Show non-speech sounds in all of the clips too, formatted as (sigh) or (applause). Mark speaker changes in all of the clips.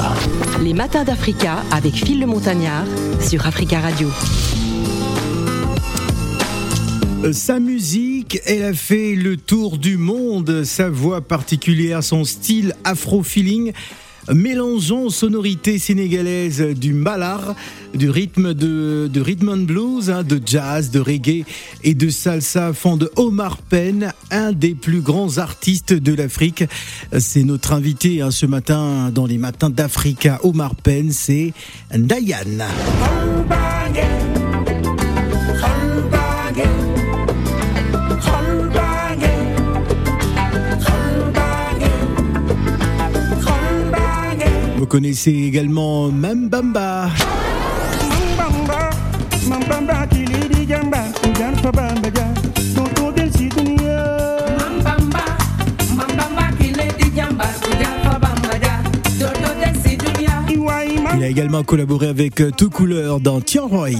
Speaker 1: d'Africa.
Speaker 2: Les matins d'Africa avec Phil le Montagnard sur Africa Radio.
Speaker 3: Euh, sa musique, elle a fait le tour du monde. Sa voix particulière, son style afro-feeling mélangeant sonorités sénégalaises du malar, du rythme de, de rhythm and blues, hein, de jazz, de reggae et de salsa font de Omar Penn un des plus grands artistes de l'Afrique. C'est notre invité hein, ce matin dans les matins d'Africa. Omar Penn, c'est Diane. Connaissez également Mambamba. Il a également collaboré avec Tout Couleur dans Tian Roy.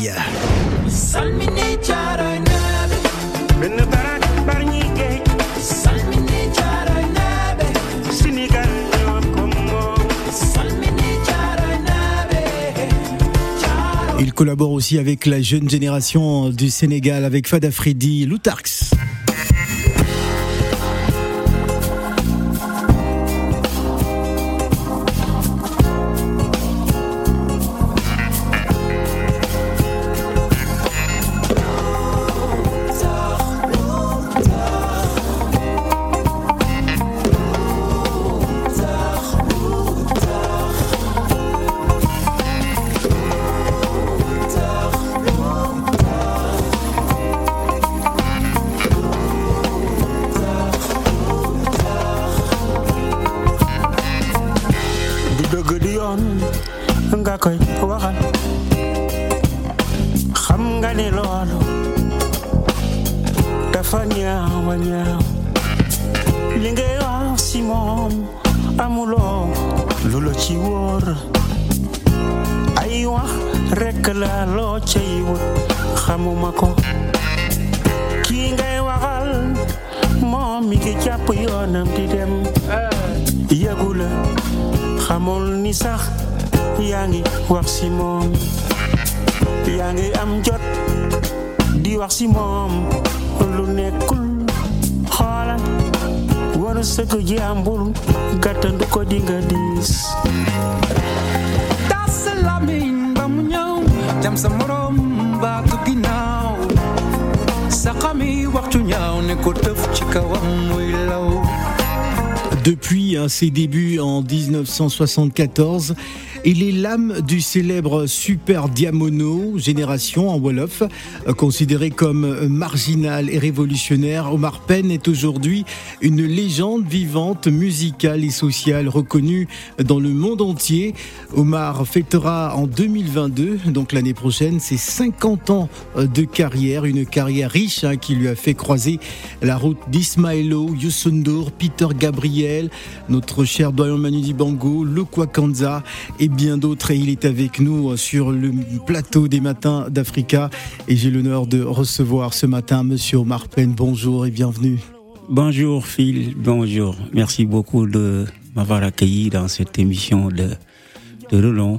Speaker 3: Collabore aussi avec la jeune génération du Sénégal, avec Fada Freddy, Loutarx.
Speaker 4: Si moom amuloo lu la ci wóor ay wax rekk la loo cay wut xamuma ko kii ngay waxal moom mi ngi jàpp yoonam di dem. Yëgu la xamul ni sax yaa ngi wax si moom yaa ngi am jot di wax si moom lu xoolal waru sëgg jàmbur gàttandu ko di nga diis
Speaker 5: tas sa lamiñ ba mu ñëw jam sa morom baatu ginnaaw sa xami waxtu ñaaw ne ko tëf ci kawam muy law
Speaker 3: Depuis hein, ses débuts en 1974, il est l'âme du célèbre Super Diamono Génération en Wolof, euh, considéré comme marginal et révolutionnaire. Omar Penn est aujourd'hui une légende vivante, musicale et sociale reconnue dans le monde entier. Omar fêtera en 2022, donc l'année prochaine, ses 50 ans euh, de carrière, une carrière riche hein, qui lui a fait croiser la route d'Ismaelo, Youssou N'Dour, Peter Gabriel, notre cher doyen Manu Dibango, le Kwakanza et bien d'autres. Et il est avec nous sur le plateau des matins d'Africa. Et j'ai l'honneur de recevoir ce matin Monsieur Omar Penn. Bonjour et bienvenue.
Speaker 4: Bonjour Phil, bonjour. Merci beaucoup de m'avoir accueilli dans cette émission de, de.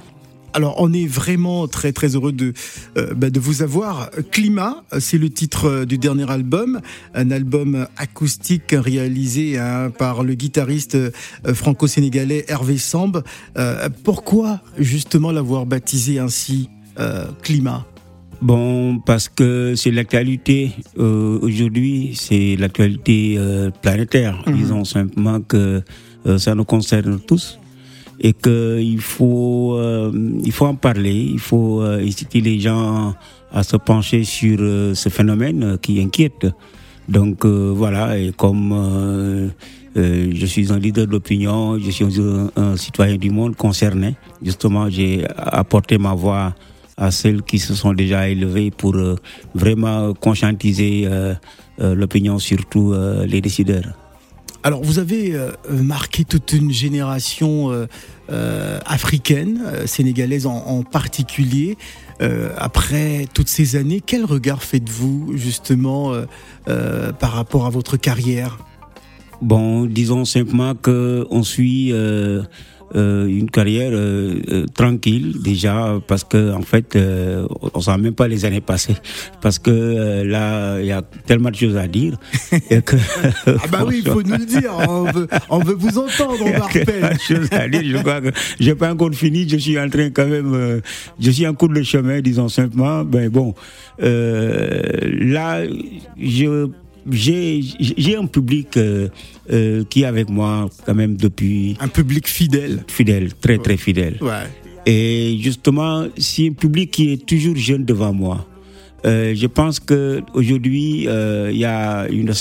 Speaker 3: Alors, on est vraiment très très heureux de euh, bah, de vous avoir. Climat, c'est le titre du dernier album, un album acoustique réalisé hein, par le guitariste euh, franco-sénégalais Hervé Samb. Euh, pourquoi justement l'avoir baptisé ainsi, euh, Climat?
Speaker 4: Bon, parce que c'est l'actualité euh, aujourd'hui, c'est l'actualité euh, planétaire.
Speaker 3: Mhm.
Speaker 4: Disons simplement que euh, ça nous concerne tous et que il faut euh, il faut en parler, il faut euh, inciter les gens à se pencher sur euh, ce phénomène qui inquiète. Donc euh, voilà, et comme euh, je suis un leader d'opinion, je suis un, un citoyen du monde concerné, justement j'ai apporté ma voix à celles qui se sont déjà élevées pour vraiment conscientiser l'opinion, surtout les décideurs.
Speaker 3: Alors, vous avez euh, marqué toute une génération euh, euh, africaine, euh, sénégalaise en, en particulier. Euh, après toutes ces années, quel regard faites-vous justement euh, euh, par rapport à votre carrière?
Speaker 1: Bon, disons simplement que on suit euh, une carrière euh, euh, tranquille déjà parce que en fait euh, on sent même pas les années passées parce que euh, là il y a tellement de choses à dire et que (laughs)
Speaker 3: Ah bah oui, il faut nous le dire. On (laughs) veut, on veut vous entendre, on
Speaker 1: il y a
Speaker 3: rappelle.
Speaker 1: tellement de choses à dire. Je crois que j'ai pas encore fini. Je suis en train quand même. euh, je suis en cours de chemin, disons simplement. Ben bon, euh, là, je j'ai un public euh, euh, qui est avec moi quand même depuis
Speaker 3: Un public fidèle.
Speaker 1: fidèle, très très fidèle.
Speaker 3: Ouais.
Speaker 1: Et justement, c'est un public qui est toujours jeune devant moi. Euh, je pense que aujourd'hui euh, il y a une,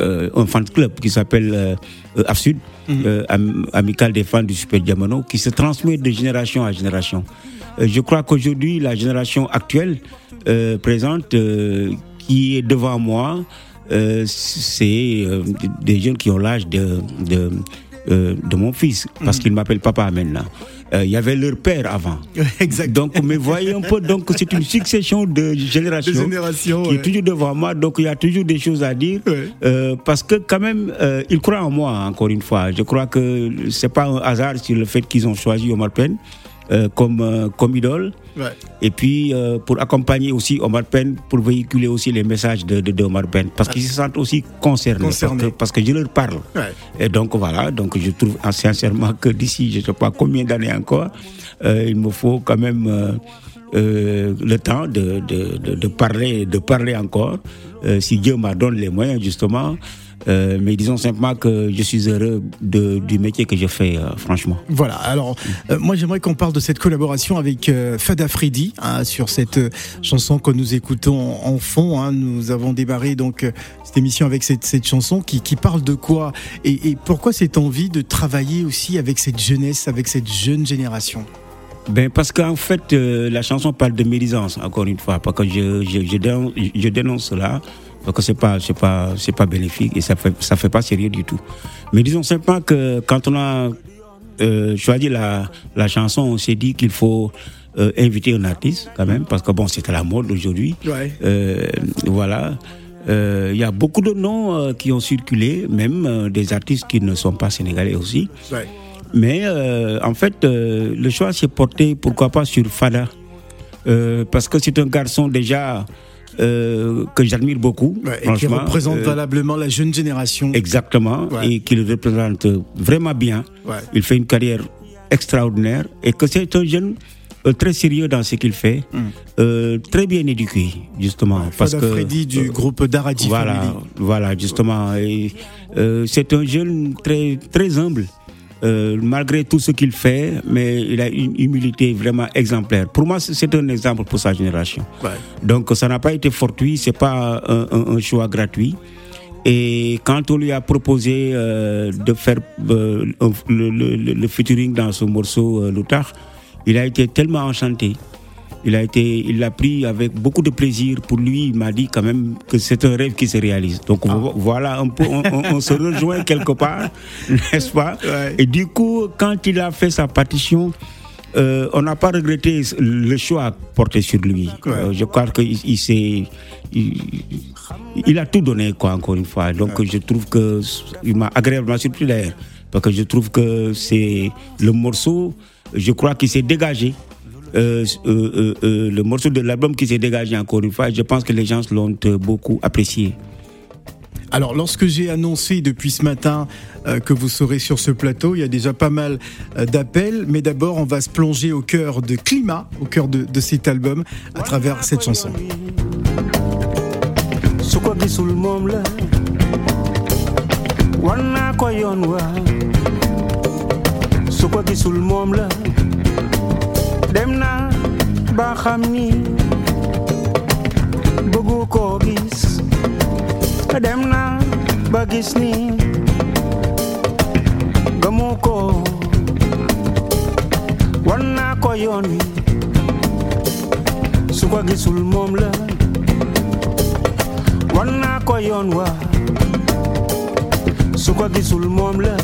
Speaker 1: euh, un fan club qui s'appelle AFSUD, Am- Amical des fans du Super Diamono, qui se transmet de génération à génération. Je crois qu'aujourd'hui la génération actuelle présente, qui est devant moi, euh, c'est euh, des jeunes qui ont l'âge de, de, euh, de mon fils, parce qu'il m'appelle papa maintenant. Il y avait leur père avant. (laughs)
Speaker 3: Exact.
Speaker 1: Donc, mais voyez un peu, donc c'est une succession de générations,
Speaker 3: De générations,
Speaker 1: qui
Speaker 3: ouais.
Speaker 1: est toujours devant moi. Donc, il y a toujours des choses à dire,
Speaker 3: Ouais.
Speaker 1: parce que quand même, ils croient en moi. Encore une fois, je crois que c'est pas un hasard sur le fait qu'ils ont choisi Omar Penn euh, comme euh, comme idole.
Speaker 3: Ouais.
Speaker 1: Et puis euh, pour accompagner aussi Omar Penn, pour véhiculer aussi les messages de, de, de Omar Penn, parce qu'ils se sentent aussi concernés,
Speaker 3: Concernés.
Speaker 1: Parce, que, parce que je leur parle.
Speaker 3: Ouais.
Speaker 1: Et donc voilà, donc je trouve ah, sincèrement que d'ici, je ne sais pas combien d'années encore, euh, il me faut quand même le temps de, de, de, de parler, de parler encore, euh, si Dieu m'a donné les moyens justement. Euh, mais disons simplement que je suis heureux de, du métier que je fais, euh, franchement.
Speaker 3: Voilà, alors moi j'aimerais qu'on parle de cette collaboration avec Fada Freddy hein, sur cette chanson que nous écoutons en, fond. hein. Nous avons démarré donc cette émission avec cette, chanson qui, parle de quoi et pourquoi cette envie de travailler aussi avec cette jeunesse, avec cette jeune génération?
Speaker 1: Ben parce qu'en fait, euh, la chanson parle de médisance, encore une fois, parce que je, je, je, dénonce, je dénonce cela, parce que pas, c'est pas, c'est pas bénéfique et ça fait, ça fait pas sérieux du tout. Mais disons simplement que quand on a euh, choisi la, la chanson, on s'est dit qu'il faut euh, inviter un artiste quand même, parce que bon, c'est à la mode aujourd'hui.
Speaker 3: Ouais.
Speaker 1: Voilà. Euh, Il y a beaucoup de noms euh, qui ont circulé, même euh, des artistes qui ne sont pas sénégalais aussi.
Speaker 3: Ouais.
Speaker 1: Mais euh, en fait, euh, le choix s'est porté, pourquoi pas, sur Fada. Euh, parce que c'est un garçon déjà euh, que j'admire beaucoup.
Speaker 3: Ouais, et qui représente
Speaker 1: Euh,
Speaker 3: valablement la jeune génération.
Speaker 1: Exactement,
Speaker 3: Ouais.
Speaker 1: et qui le représente vraiment bien.
Speaker 3: Ouais.
Speaker 1: Il fait une carrière extraordinaire et que c'est un jeune euh, très sérieux dans ce qu'il fait, euh, très bien éduqué, justement. parce
Speaker 3: Fada
Speaker 1: que,
Speaker 3: Freddy du groupe Daradi
Speaker 1: voilà,
Speaker 3: Family.
Speaker 1: voilà, justement. Euh, c'est un jeune très, très humble, euh, malgré tout ce qu'il fait, mais il a une humilité vraiment exemplaire. Pour moi, c'est- un exemple pour sa génération.
Speaker 3: Ouais.
Speaker 1: Donc, ça n'a pas été fortuit, c'est pas un, un- un choix gratuit. Et quand on lui a proposé euh, de faire euh, le, le, le- le featuring dans ce morceau Loutard, il a été tellement enchanté. Il a été, il l'a pris avec beaucoup de plaisir. Pour lui, il m'a dit quand même que c'est un rêve qui se réalise. Donc vo- voilà un peu, on, on- on se rejoint quelque part, (laughs) n'est-ce pas?
Speaker 3: Ouais.
Speaker 1: Et du coup, quand il a fait sa partition, euh, on n'a pas regretté le choix porté sur lui. Euh, je crois qu'il il, s'est- il, il a tout donné, quoi, encore une fois. Donc je trouve que il m'a agréablement surpris d'ailleurs, parce que je trouve que c'est le morceau, je crois qu'il s'est dégagé. Euh, euh, euh, le morceau de l'album qui s'est dégagé encore une fois, je pense que les gens l'ont beaucoup apprécié.
Speaker 3: Alors, lorsque j'ai annoncé depuis ce matin euh, que vous serez sur ce plateau, il y a déjà pas mal euh, d'appels. Mais d'abord, on va se plonger au cœur de Climat, au cœur de, de cet album, à travers cette chanson.
Speaker 4: Dem naa ba xam ni bëggu koo gis. Dem naa ba gis ni gëmu ko. Wan naa ko yoon wi. Su ko gisul moom la. Wan naa ko yoon wa. Su ko gisul moom la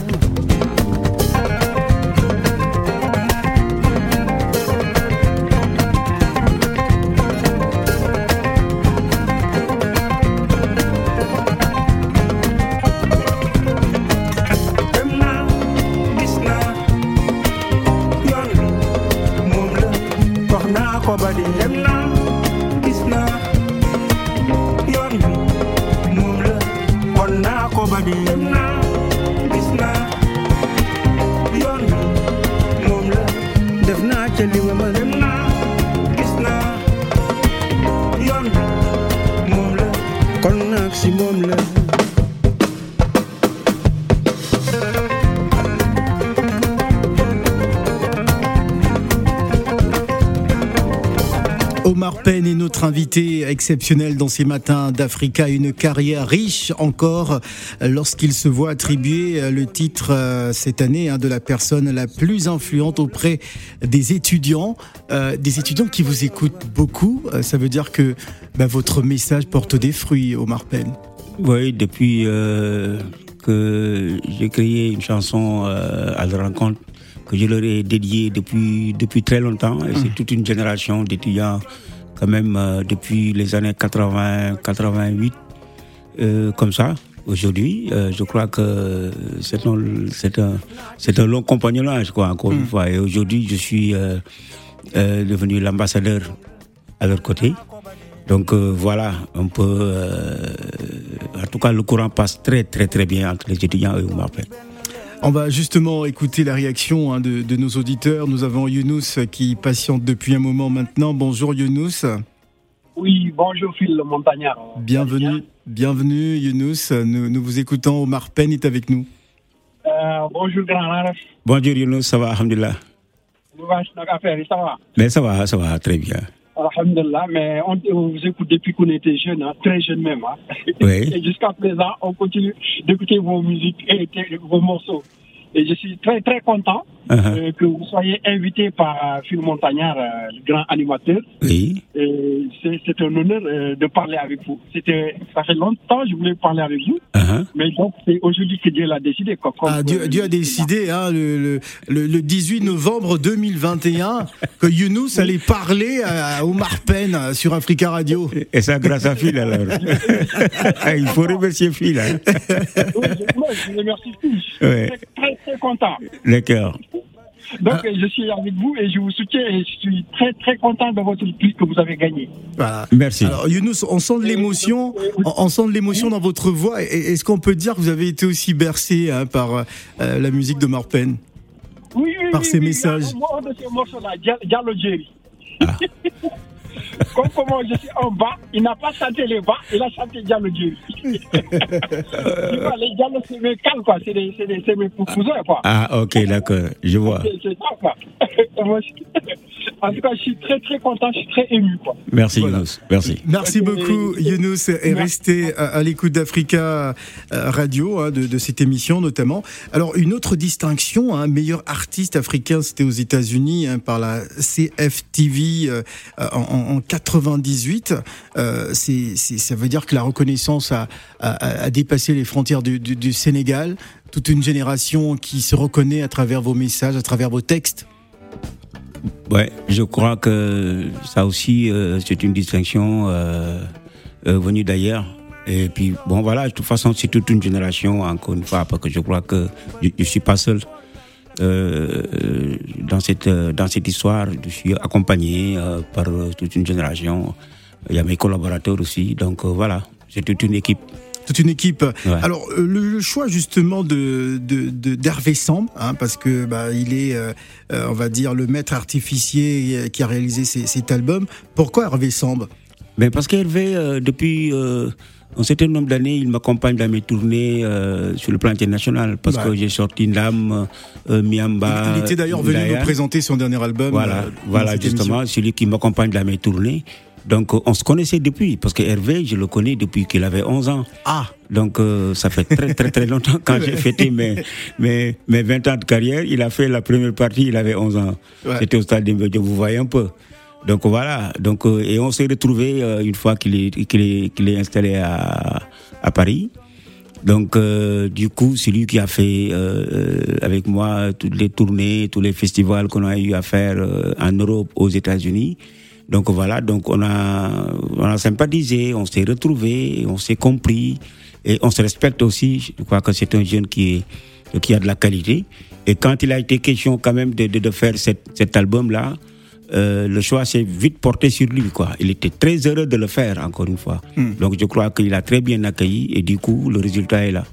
Speaker 3: exceptionnel dans ces matins d'Africa, une carrière riche encore lorsqu'il se voit attribuer euh, le titre euh, cette année hein, de la personne la plus influente auprès des étudiants, euh, des étudiants qui vous écoutent beaucoup. Ça veut dire que bah, votre message porte des fruits, Omar Penn.
Speaker 1: Oui, depuis euh, que j'ai créé une chanson euh, à la rencontre que je leur ai dédiée depuis, depuis très longtemps. Et c'est toute une génération d'étudiants, quand même, euh, depuis les années 80, 88, euh, comme ça. Aujourd'hui, euh, je crois que c'est un, c'est un, c'est un long compagnonnage, quoi, encore une fois. Et aujourd'hui, je suis euh, euh, devenu l'ambassadeur à leur côté. Donc euh, voilà, un peu. euh, en tout cas, le courant passe très très très bien entre les étudiants et Pène.
Speaker 3: On va justement écouter la réaction hein, de, de nos auditeurs. Nous avons Younous qui patiente depuis un moment maintenant. Bonjour Younous.
Speaker 6: Oui, bonjour Phil le Montagnard.
Speaker 3: Bienvenue, bienvenue Younous. Nous, nous vous écoutons. Omar Penn est avec nous.
Speaker 6: Euh, bonjour Grand.
Speaker 1: Bonjour Younous, ça va, alhamdulillah. Mais ça va, ça va très bien.
Speaker 6: Alhamdulillah, mais on, on vous écoute depuis qu'on était jeune, hein, très jeune même. Hein.
Speaker 1: Oui. (laughs)
Speaker 6: Et jusqu'à présent, on continue d'écouter vos musiques et et vos morceaux. Et je suis très très content
Speaker 1: Uh-huh.
Speaker 6: euh, que vous soyez invité par Phil Montagnard, euh, le grand animateur.
Speaker 1: Oui.
Speaker 6: Et c'est un honneur euh, de parler avec vous. C'était, ça fait longtemps que je voulais parler avec vous,
Speaker 1: Uh-huh.
Speaker 6: mais donc c'est aujourd'hui que Dieu l'a décidé. Quoi,
Speaker 3: Ah, Dieu, Dieu a décidé hein, le, le- le- le 18 novembre 2021 que Younous allait parler à Omar Penn sur Africa Radio.
Speaker 1: Et ça grâce à Phil alors. (laughs) Il faut remercier Phil. Hein.
Speaker 6: Oui, je, moi, je remercie. Je
Speaker 1: Ouais.
Speaker 6: très, très content.
Speaker 1: D'accord.
Speaker 6: Donc, euh, je suis avec vous et je vous soutiens et je suis très, très content de votre prix que vous avez gagné.
Speaker 3: Voilà.
Speaker 1: Merci.
Speaker 3: Alors Younous, on sent de l'émotion, on, sent de l'émotion dans votre voix. Et- Est-ce qu'on peut dire que vous avez été aussi bercé hein, par euh, la musique d'Omar Penn
Speaker 6: Oui, oui,
Speaker 3: Par
Speaker 6: oui,
Speaker 3: ces
Speaker 6: oui,
Speaker 3: messages.
Speaker 6: un mot de ces morceaux-là, Dia- Diallo Jerry.
Speaker 1: Ah. (laughs)
Speaker 6: Comme comment je suis en bas, il n'a pas chanté les bas, il a chanté Diallo vois, les Diallo, c'est mes calmes, quoi. C'est mes cousins, quoi.
Speaker 1: Ah, ok, d'accord. Je vois.
Speaker 6: C'est c'est ça, quoi. (laughs) (laughs) En tout cas, je suis très, très content, je suis très ému, quoi.
Speaker 1: Merci
Speaker 3: Voilà.
Speaker 1: Younous. Merci.
Speaker 3: Merci beaucoup Younous et restez à, à l'écoute d'Africa euh, Radio, hein, de, de cette émission notamment. Alors une autre distinction, hein, meilleur artiste africain, c'était aux États-Unis hein, par la CFTV euh, en, en- en 98. Euh, c'est, c'est- ça veut dire que la reconnaissance a, a- a dépassé les frontières du, du- du Sénégal. Toute une génération qui se reconnaît à travers vos messages, à travers vos textes.
Speaker 1: Ouais, je crois que ça aussi, euh, c'est une distinction euh, euh, venue d'ailleurs. Et puis, bon, voilà, de toute façon, c'est toute une génération, encore une fois, parce que je crois que je ne suis pas seul dans, cette, dans cette histoire. Je suis accompagné par toute une génération. Il y a mes collaborateurs aussi. Donc, voilà, c'est toute une équipe.
Speaker 3: Toute une équipe.
Speaker 1: Ouais.
Speaker 3: Alors euh, le, choix justement de de- de- d'Hervé Samb, hein, parce que bah, il est, euh, euh, on va dire, le maître artificier qui a réalisé ces- cet album. Pourquoi Hervé Samb
Speaker 1: Mais parce qu'Hervé, euh, depuis euh, un certain nombre d'années, il m'accompagne dans mes tournées euh, sur le plan international. Parce
Speaker 3: Ouais.
Speaker 1: que j'ai sorti Ndam, Miamba.
Speaker 3: Il était d'ailleurs venu nous présenter son dernier album.
Speaker 1: Voilà, voilà justement, celui qui m'accompagne dans mes tournées. Donc euh, on se connaissait depuis, parce que Hervé, je le connais depuis qu'il avait 11 ans.
Speaker 3: Ah,
Speaker 1: Donc euh, ça fait très très très longtemps quand j'ai fêté mes, mes, mes 20 ans de carrière. Il a fait la première partie, il avait 11 ans.
Speaker 3: Ouais.
Speaker 1: C'était au stade de vous voyez un peu. Donc voilà, donc, euh, et on s'est retrouvés euh, une fois qu'il est, qu'il est, qu'il est installé à, à Paris. Donc euh, du coup, c'est lui qui a fait euh, avec moi toutes les tournées, tous les festivals qu'on a eu à faire euh, en Europe, aux États-Unis. Donc voilà, donc on a, on a sympathisé, on s'est retrouvés, on s'est compris et on se respecte aussi. Je crois que c'est un jeune qui, est, qui a de la qualité. Et quand il a été question quand même de, de, de faire cet, cet album-là,
Speaker 4: euh, le choix s'est vite porté sur lui. Quoi. Il était très heureux de le faire, encore une fois. Donc je crois qu'il a très bien accueilli et du coup, le résultat est là.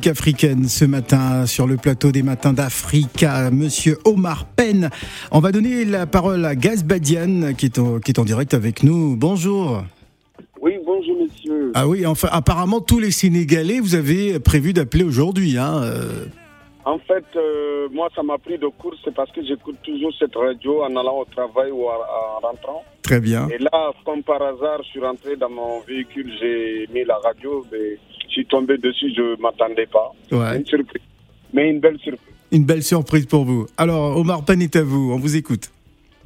Speaker 3: Musique africaine ce matin sur le plateau des matins d'Africa, Monsieur Omar Penn. On va donner la parole à Gaz Badian qui est, en, qui est en direct avec nous. Bonjour.
Speaker 7: Oui, bonjour monsieur.
Speaker 3: Ah oui, enfin apparemment tous les Sénégalais, vous avez prévu d'appeler aujourd'hui. Hein euh,
Speaker 7: En fait, euh, moi, ça m'a pris de court, c'est parce que j'écoute toujours cette radio en allant au travail ou en, en rentrant.
Speaker 3: très bien.
Speaker 7: Et là, comme par hasard, je suis rentré dans mon véhicule, j'ai mis la radio, mais je suis tombé dessus, je ne m'attendais pas.
Speaker 3: Ouais.
Speaker 7: Une surprise. Mais une belle surprise.
Speaker 3: Une belle surprise pour vous. Alors Omar Penn est à vous, on vous écoute.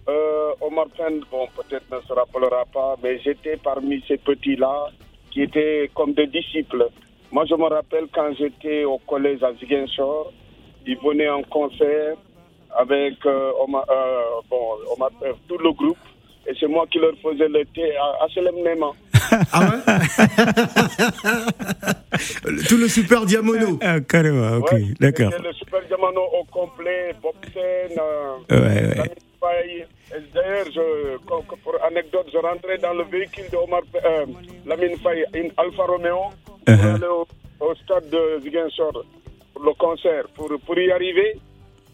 Speaker 7: Euh, Omar Pène, bon, peut-être ne se rappellera pas, mais j'étais parmi ces petits-là qui étaient comme des disciples. Moi, je me rappelle quand j'étais au collège à Ziguinchor, ils venaient en concert avec euh, Omar, euh, bon, Omar, tout le groupe, et c'est moi qui leur faisais le thé à, à.
Speaker 3: Ah ouais (laughs) Tout le super diamono.
Speaker 4: Ah, carrément, ok,
Speaker 7: Ouais,
Speaker 4: d'accord.
Speaker 7: Le Super Diamano au complet, Bob Sen, euh,
Speaker 4: Ouais, ouais.
Speaker 7: Lamine Faye. Et D'ailleurs, pour anecdote, je rentrais dans le véhicule de Omar, euh, Lamine Faye, une Alfa Romeo, pour
Speaker 4: Uh-huh.
Speaker 7: aller au, au stade de Ziguinchor pour le concert. Pour, pour y arriver,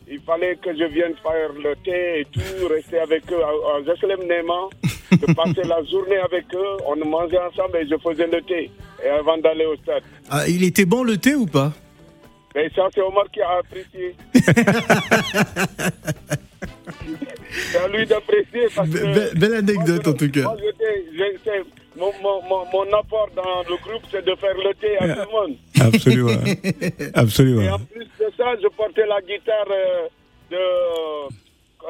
Speaker 7: il fallait que je vienne faire le thé et tout, rester avec eux à, à Jerusalem Néma, de passer la journée avec eux. On mangeait ensemble et je faisais le thé et avant d'aller au stade.
Speaker 3: Ah, il était bon le thé ou pas?
Speaker 7: Et ça, c'est Omar qui a apprécié. (laughs) c'est à lui d'apprécier parce que.
Speaker 3: Be- be- belle anecdote,
Speaker 7: moi,
Speaker 3: en tout cas.
Speaker 7: moi, mon, mon, mon, mon apport dans le groupe, c'est de faire le thé à tout le monde.
Speaker 4: Absolument. (laughs)
Speaker 7: Et
Speaker 4: Absolument.
Speaker 7: en plus de ça, je portais la guitare euh, de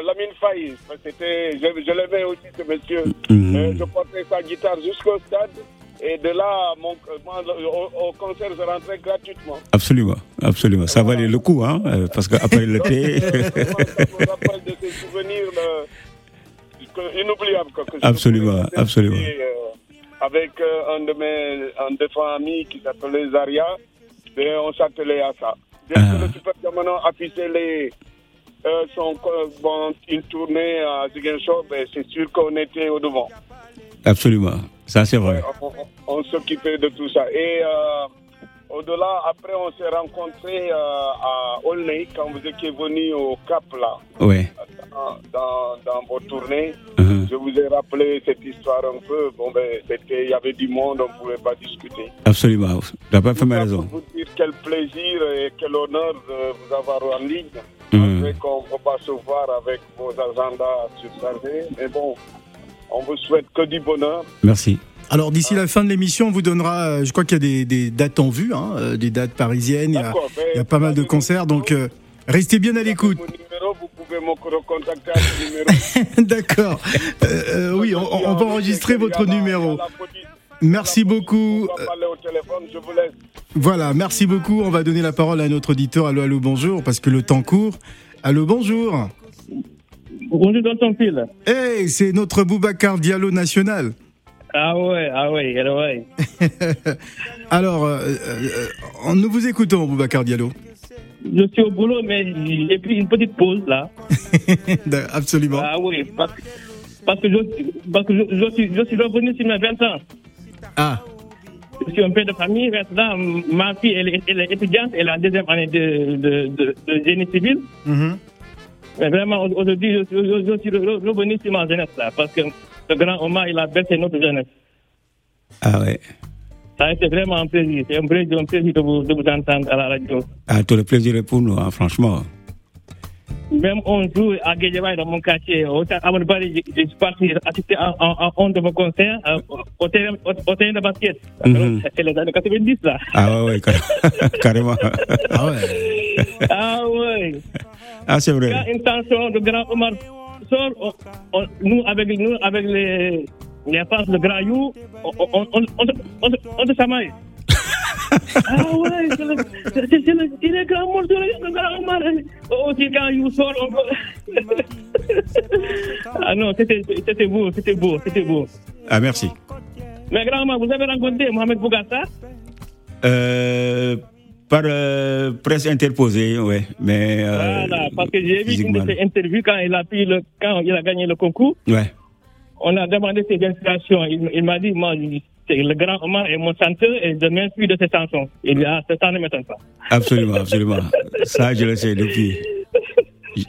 Speaker 7: Lamine Faye. C'était, je, je l'aimais aussi, ce monsieur.
Speaker 4: Mhm.
Speaker 7: Euh, je portais sa guitare jusqu'au stade. Et de là, mon, moi, au, concert, je rentrais gratuitement.
Speaker 4: Absolument. Absolument. Ça valait le coup, hein, euh, parce qu'après le (laughs) thé.
Speaker 7: Rappelle de ces souvenirs euh, que- inoubliables. quoi, que je
Speaker 4: Absolument, absolument.
Speaker 7: euh, avec euh, un de mes un de mes amis qui s'appelait Zaria, et on s'attelait à ça. Dès
Speaker 4: Ah.
Speaker 7: que le Super Diamano affichait les, euh, son, co- bon, une tournée à Ziguinchor, ben, c'est sûr qu'on était au devant.
Speaker 4: Absolument. Ça, c'est vrai.
Speaker 7: On, on- s'occupait de tout ça. Et euh, au-delà, après, on s'est rencontrés euh, à Aulnay quand vous étiez venu au Cap, là,
Speaker 4: Ouais.
Speaker 7: dans, dans, vos tournées.
Speaker 4: Mhm.
Speaker 7: Je vous ai rappelé cette histoire un peu. Bon, ben, c'était, il y avait du monde, on ne pouvait pas discuter.
Speaker 1: Absolument. Tu n'as pas fait ma raison.
Speaker 7: Pour vous dire quel plaisir et quel honneur de vous avoir en ligne. Malgré qu'on ne peut pas se voir avec vos agendas surchargés. Mais bon, on vous souhaite que du bonheur.
Speaker 1: Merci.
Speaker 3: Alors d'ici la fin de l'émission, on vous donnera, euh, je crois qu'il y a des, des dates en vue, hein, euh, des dates parisiennes, il y a, il y a pas mal de concerts, donc euh, restez bien à l'écoute.
Speaker 7: Mon numéro, vous pouvez me recontacter à ce numéro. (laughs)
Speaker 3: D'accord. Euh, euh, oui, on, on va enregistrer votre numéro. Merci beaucoup.
Speaker 7: Je vous laisse.
Speaker 3: Voilà, merci beaucoup. On va donner la parole à notre auditeur. Allô, allô, bonjour, parce que le temps court. Allô, bonjour.
Speaker 8: Bonjour dans ton fil.
Speaker 3: Hey, c'est notre Boubacar Diallo national.
Speaker 8: Ah ouais, ah ouais, ah ouais. (laughs)
Speaker 3: Alors, euh, euh, euh, nous vous écoutons, Boubacar Diallo.
Speaker 8: Je suis au boulot, mais j'ai pris une petite pause là. (laughs)
Speaker 3: Absolument.
Speaker 8: Ah oui, parce, parce que, je, parce que je, je suis, je suis revenu sur mes 20 ans.
Speaker 3: Ah,
Speaker 8: Je suis un père de famille. Maintenant, ma fille, elle, est- elle est étudiante, elle est en deuxième année de, de, de, de génie civil.
Speaker 3: mhm.
Speaker 8: Mais vraiment, aujourd'hui, je, suis- je, je suis re- revenu sur ma jeunesse là, parce que le grand Omar, il a bercé notre jeunesse.
Speaker 1: Ah ouais.
Speaker 8: Ça a été vraiment un plaisir. C'est un plaisir, un plaisir de vous, de vous entendre à la radio.
Speaker 1: Ah, tout le plaisir est pour nous, hein, franchement.
Speaker 8: Même un jour à Guédiawaye, dans mon quartier, au Amadou Barry, je je suis parti assister à, à, à un de vos concerts euh, au, terrain, au, au terrain de basket.
Speaker 1: Mhm.
Speaker 8: C'est les années 90 là.
Speaker 1: Ah ouais, ouais, car- (laughs) carrément.
Speaker 3: Ah ouais.
Speaker 8: Ah ouais.
Speaker 1: Ah, c'est
Speaker 8: Quand
Speaker 1: vrai.
Speaker 8: une chanson de Grand Omar sort, on- on- nous avec, nous, avec les, les fans de Grand You, on, on, on, on, on, on, on se chamaille. Ah ouais, c'est le, c'est, le, il est grand morceau, Omar. Aussi quand You sort, on peut... ah non, c'était, beau, c'était beau, c'était beau.
Speaker 1: Ah, merci.
Speaker 8: Mais grand Omar, vous avez rencontré Mohamed Bougassa
Speaker 1: Euh, par euh, presse interposée, euh,
Speaker 8: Voilà, parce que j'ai vu une de ses interviews quand il a, il gagné le concours.
Speaker 1: Ouais.
Speaker 8: On a demandé ses inspirations. Il, il m'a dit, moi, le grand Omar est mon chanteur et je m'inspire de ses chansons. Il dit, ah, ça ne m'étonne pas.
Speaker 1: Absolument, absolument. Ça, je le sais depuis.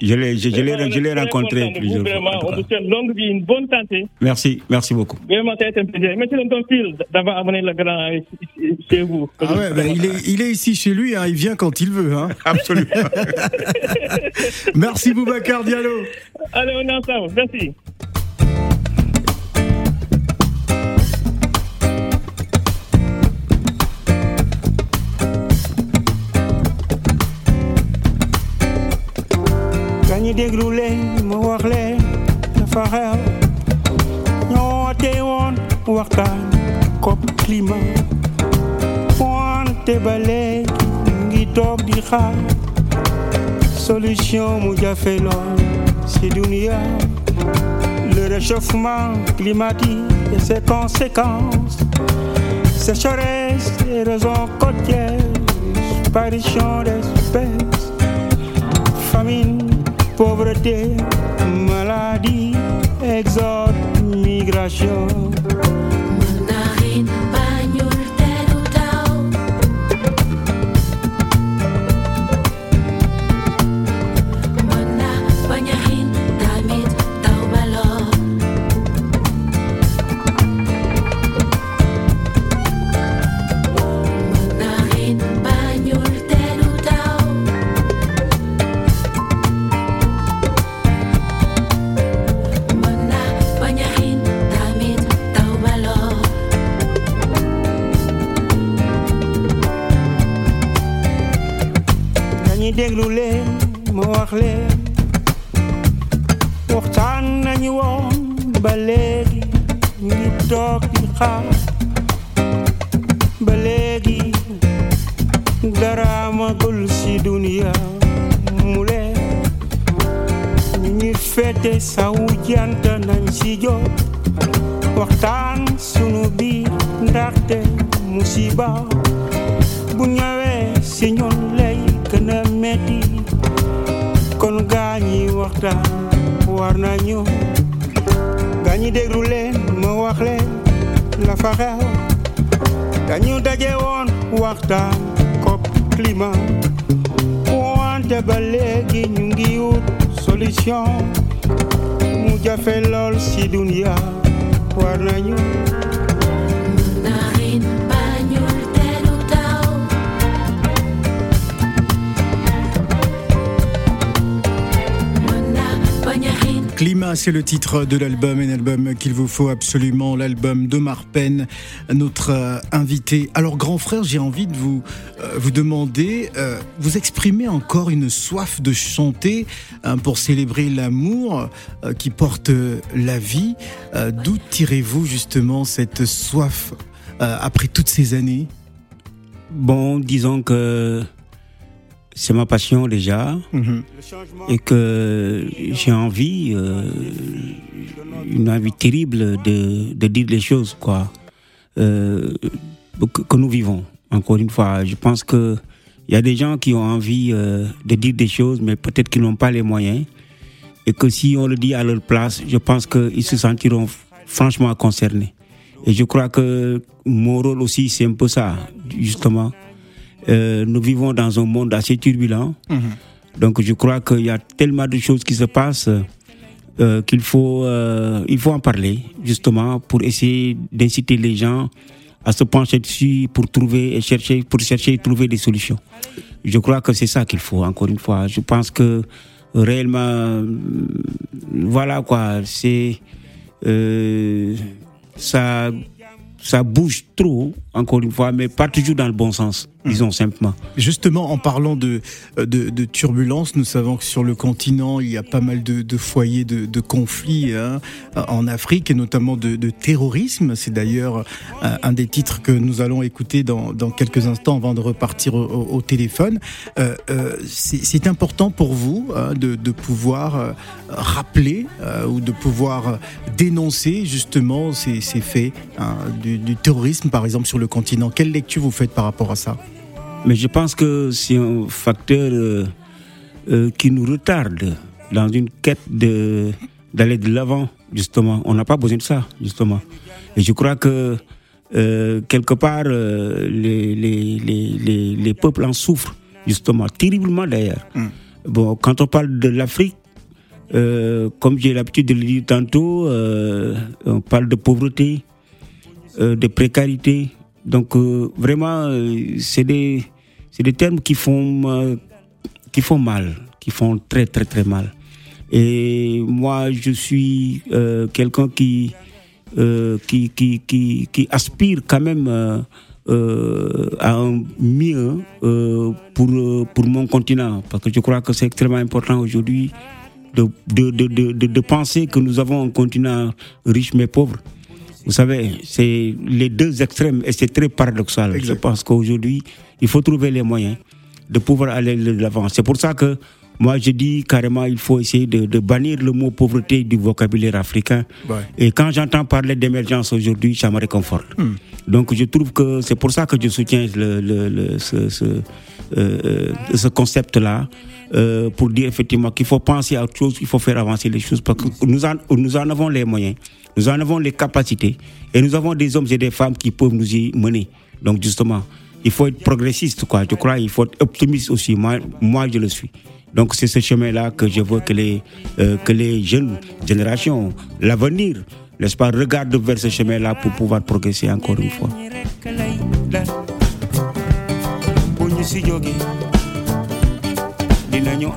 Speaker 1: Je l'ai, je, je l'ai, je l'ai
Speaker 8: Très
Speaker 1: rencontré plusieurs fois.
Speaker 8: Vraiment, on vous souhaite longue vie, une bonne santé.
Speaker 1: Merci, merci beaucoup.
Speaker 8: Vraiment, ça a été un plaisir. Merci de ton fil d'avoir amené le grand euh, chez vous.
Speaker 3: Ah ouais, ben, il, est, il est ici chez lui, hein, il vient quand il veut. Hein. (laughs)
Speaker 1: Absolument. (laughs)
Speaker 3: Merci Boubacar Diallo.
Speaker 8: Allez, on est ensemble. Merci.
Speaker 4: Gañi déglu leen ma wax leen dafa xew ñoo te woon waxtaan COP climat. Wante ba léegi ñu ngi toog di xaar. Solution mu jafe lool ci dunia. Le réchauffement climatique et ses conséquences. Sécheresse érosion côtière disparition d'espèces pauvreté, maladie, exode, migration. Amagul ci dunia mu leen ñu ngi fete sawu jant nañ ci jóg waxtaan sunu biir ndaxte musiba. Bu ñëwee si ñun lay gën a metti kon gaañi waxtaan war nañu gaañi déglu leen ma wax leen la fa dañu daje woon waxtaan climat wante ba léegi ñu solution. Mu jafe
Speaker 1: lool si nañu
Speaker 3: Climat, c'est le titre de l'album, un album qu'il vous faut absolument, l'album de Marpen, notre euh, invité. Alors, grand frère, j'ai envie de vous, euh, vous demander, euh, vous exprimez encore une soif de chanter hein, pour célébrer l'amour qui porte la vie. D'où tirez-vous justement cette soif après toutes ces années?
Speaker 1: Bon, disons que c'est ma passion déjà
Speaker 3: Mhm.
Speaker 1: et que j'ai envie, euh, une envie terrible de, de dire les choses, quoi, euh, que, que nous vivons. Encore une fois, je pense que il y a des gens qui ont envie euh, de dire des choses, mais peut-être qu'ils n'ont pas les moyens. Et que si on le dit à leur place, je pense qu'ils se sentiront franchement concernés. Et je crois que mon rôle aussi, c'est un peu ça, justement. Euh, nous vivons dans un monde assez turbulent. Donc je crois qu'il y a tellement de choses qui se passent euh, qu'il faut, euh, il faut en parler, justement, pour essayer d'inciter les gens à se pencher dessus pour trouver et chercher, pour chercher et trouver des solutions. Je crois que c'est ça qu'il faut, encore une fois. Je pense que réellement, voilà quoi, c'est. ça, ça bouge trop, encore une fois, mais pas toujours dans le bon sens, disons simplement.
Speaker 3: Justement, en parlant de, de, de turbulence, nous savons que sur le continent, il y a pas mal de, de foyers de, de conflits hein, en Afrique, et notamment de, de terrorisme. C'est d'ailleurs euh, un des titres que nous allons écouter dans, dans quelques instants avant de repartir au, téléphone. Euh, euh, C'est important pour vous hein, de, de pouvoir rappeler ou de pouvoir dénoncer justement ces, ces faits hein, du, du terrorisme, par exemple, sur le continent. Quelle lecture vous faites par rapport à ça?
Speaker 1: Mais je pense que c'est un facteur euh, euh, qui nous retarde dans une quête de d'aller de l'avant, justement. On n'a pas besoin de ça, justement. Et je crois que euh, quelque part, les, les, les, les, les peuples en souffrent, justement, terriblement d'ailleurs. Bon, quand on parle de l'Afrique, comme j'ai l'habitude de le dire tantôt, on parle de pauvreté, de précarité. Donc euh, vraiment, euh, c'est des, c'est des termes qui font, qui font mal, qui font très très très mal. Et moi, je suis euh, quelqu'un qui, euh, qui, qui, qui, qui aspire quand même euh, à un mieux pour, pour mon continent. Parce que je crois que c'est extrêmement important aujourd'hui de, de, de, de- de penser que nous avons un continent riche mais pauvre. Vous savez, c'est les deux extrêmes et c'est très paradoxal. Je pense qu'aujourd'hui, il faut trouver les moyens de pouvoir aller de l'avant. C'est pour ça que moi, je dis carrément, il faut essayer de, de bannir le mot pauvreté du vocabulaire africain.
Speaker 3: Ouais.
Speaker 1: Et quand j'entends parler d'émergence aujourd'hui, ça me réconforte. Donc je trouve que c'est pour ça que je soutiens le, le- le- ce, ce, euh, ce concept-là, euh, pour dire effectivement qu'il faut penser à autre chose, qu'il faut faire avancer les choses, parce que nous en, nous en avons les moyens, nous en avons les capacités, et nous avons des hommes et des femmes qui peuvent nous y mener. Donc justement, il faut être progressiste, quoi. Je crois, il faut être optimiste aussi. Moi, moi je le suis. Donc c'est ce chemin-là que je veux que les, euh, que les jeunes générations, l'avenir, n'est-ce pas, regardent vers ce chemin-là pour pouvoir progresser encore une fois.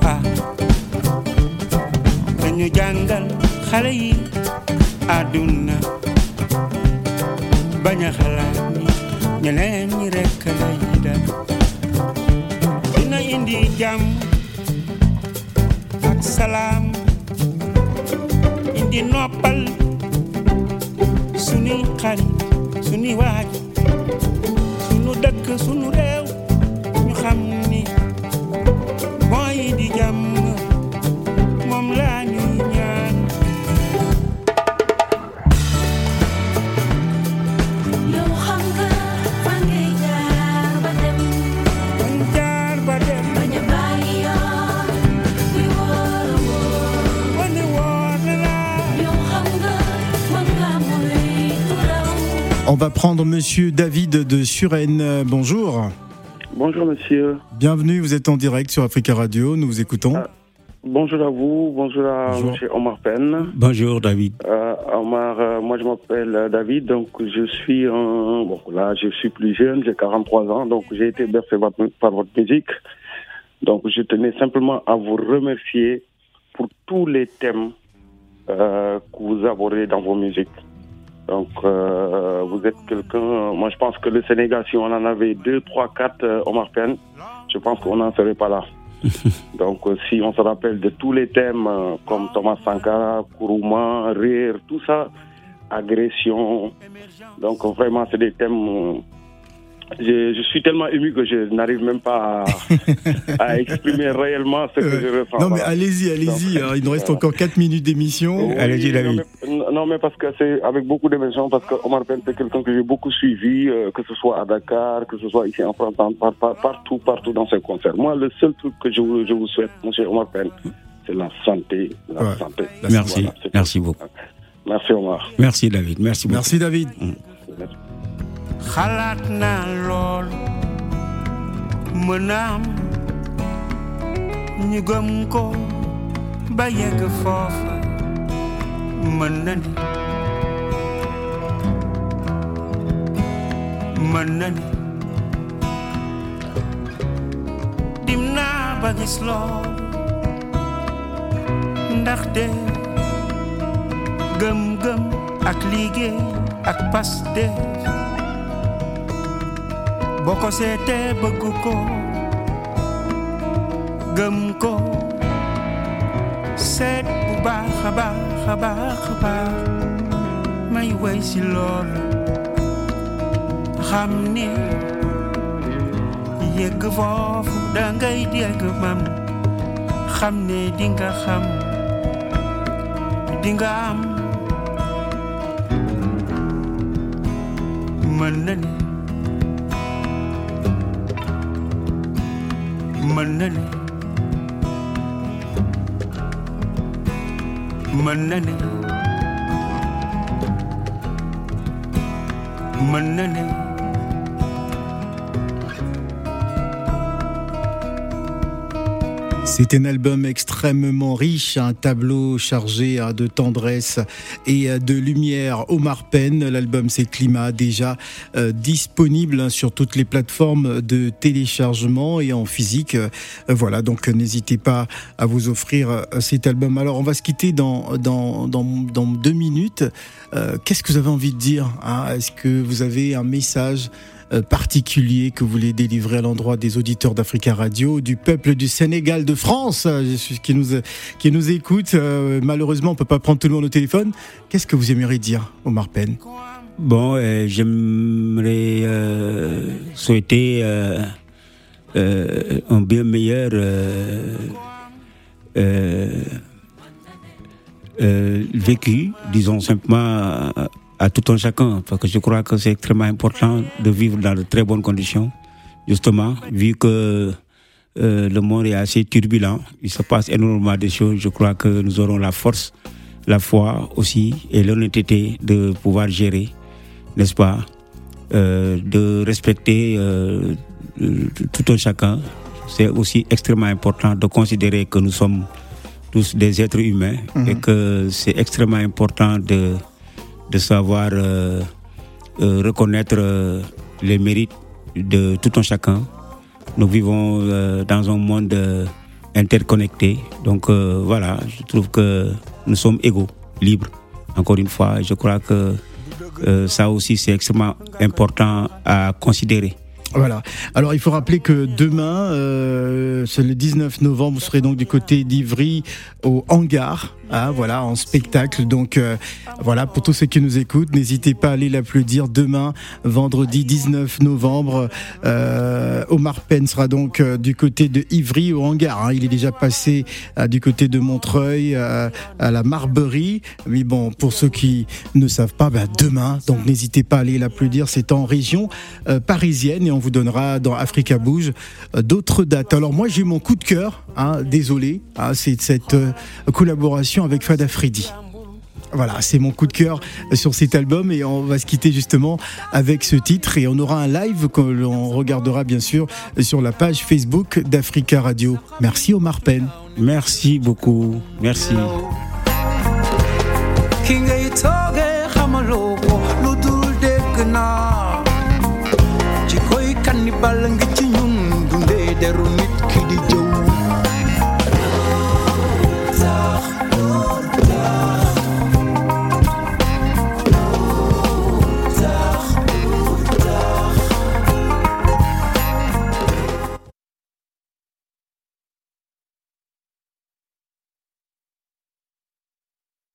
Speaker 9: Ñu dañu jàngal xale yi àdduna bañ a xalaat ni ñeneen ñi rekk lay dal dina indi jàmm ak salaam indi noppal sunuy xarit sunuy waaj sunu dëkk sunu réew
Speaker 3: Monsieur David de Suresnes. Euh, Bonjour.
Speaker 10: Bonjour monsieur.
Speaker 3: Bienvenue, vous êtes en direct sur Africa Radio, nous vous écoutons.
Speaker 10: Ah. Bonjour à vous, bonjour à
Speaker 1: Bonjour.
Speaker 10: M. Omar Penn.
Speaker 1: Bonjour David.
Speaker 10: Euh, Omar, euh, moi je m'appelle euh, David, donc je suis un... Bon, là je suis plus jeune, j'ai 43 ans, donc j'ai été bercé par, par votre musique. Donc je tenais simplement à vous remercier pour tous les thèmes euh, que vous abordez dans vos musiques. Donc euh, vous êtes quelqu'un... Moi je pense que le Sénégal, si on en avait deux, trois, quatre euh, Omar Penn, je pense qu'on n'en serait pas là. (laughs) Donc, euh, si on se rappelle de tous les thèmes euh, comme Thomas Sankara, Kourouma, rire, tout ça, agression. Donc, euh, vraiment, c'est des thèmes. Euh, je, je suis tellement ému que je n'arrive même pas à, (laughs) à exprimer réellement ce que je ressens.
Speaker 3: Non mais allez-y, allez-y. hein, Il nous reste encore 4 minutes d'émission.
Speaker 10: Oui,
Speaker 1: Allez-y, David.
Speaker 10: mais, non, mais parce que c'est avec beaucoup d'émotion, parce que Omar Penn, c'est quelqu'un que j'ai beaucoup suivi, euh, que ce soit à Dakar, que ce soit ici en France, par- par- par- partout, partout dans ses concerts. Moi, le seul truc que je vous, je vous souhaite, monsieur Omar Penn, c'est la santé. La
Speaker 3: Ouais.
Speaker 10: santé.
Speaker 1: Merci,
Speaker 10: Voilà,
Speaker 1: merci beaucoup.
Speaker 10: Merci Omar.
Speaker 1: Merci David, merci beaucoup.
Speaker 3: Merci David.
Speaker 4: Xalaat naa lool. Mën am ñu gëm ko ba yegg foofa. Mën na ni mën na ni. Dim naa ba gis lool. Ndaxte gëm-gëm ak liggéey boo ko seetee bëgg ko. Gëm ko. Seet bu baax a baax baax may way si loolu xam ni yegg foofu dangay dégg mam. Xam ne dinga xam. Dinga am. Mën na mën na ni
Speaker 3: C'est un album extrêmement riche, un tableau chargé hein, de tendresse et euh, de lumière. Omar Penn, l'album c'est Climat, déjà euh, disponible hein, sur toutes les plateformes de téléchargement et en physique. Euh, voilà, donc n'hésitez pas à vous offrir cet album. Alors on va se quitter dans, dans, dans, dans deux minutes. Qu'est-ce que vous avez envie de dire hein? Est-ce que vous avez un message particulier que vous voulez délivrer à l'endroit des auditeurs d'Africa Radio, du peuple du Sénégal, de France, euh, qui nous, qui nous écoute. Euh, malheureusement, on peut pas prendre tout le monde au téléphone. Qu'est-ce que vous aimeriez dire, Omar Penn
Speaker 1: Bon, euh, j'aimerais euh, souhaiter euh, euh, un bien meilleur euh, euh, euh, vécu, disons simplement à, tout un chacun, parce que je crois que c'est extrêmement important de vivre dans de très bonnes conditions, justement, vu que euh, le monde est assez turbulent, il se passe énormément de choses, je crois que nous aurons la force, la foi aussi et l'honnêteté de pouvoir gérer n'est-ce pas, euh, de respecter euh, tout un chacun. C'est aussi extrêmement important de considérer que nous sommes tous des êtres humains et que c'est extrêmement important de, de savoir euh, euh, reconnaître euh, les mérites de tout un chacun. Nous vivons dans un monde interconnecté. Donc voilà, je trouve que nous sommes égaux, libres. Encore une fois, je crois que ça aussi c'est extrêmement important à considérer.
Speaker 3: Voilà. Alors il faut rappeler que demain, c'est le 19 novembre, vous serez donc du côté d'Ivry au hangar, hein, voilà, en spectacle. Donc euh, voilà, pour tous ceux qui nous écoutent, n'hésitez pas à aller l'applaudir demain, vendredi 19 novembre. Euh, Omar Penn sera donc euh, du côté de Ivry au hangar. hein. Il est déjà passé du côté de Montreuil à la Marberie. Mais bon, pour ceux qui ne savent pas, ben, demain, donc n'hésitez pas à aller l'applaudir. C'est en région parisienne et on vous donnera dans Africa Bouge d'autres dates. Alors moi j'ai mon coup de cœur, hein, désolé, hein, c'est cette euh, collaboration avec Fada Freddy. Voilà, c'est mon coup de cœur sur cet album et on va se quitter justement avec ce titre et on aura un live que l'on regardera bien sûr sur la page Facebook d'Africa Radio. Merci Omar Penn.
Speaker 5: Merci beaucoup. Merci.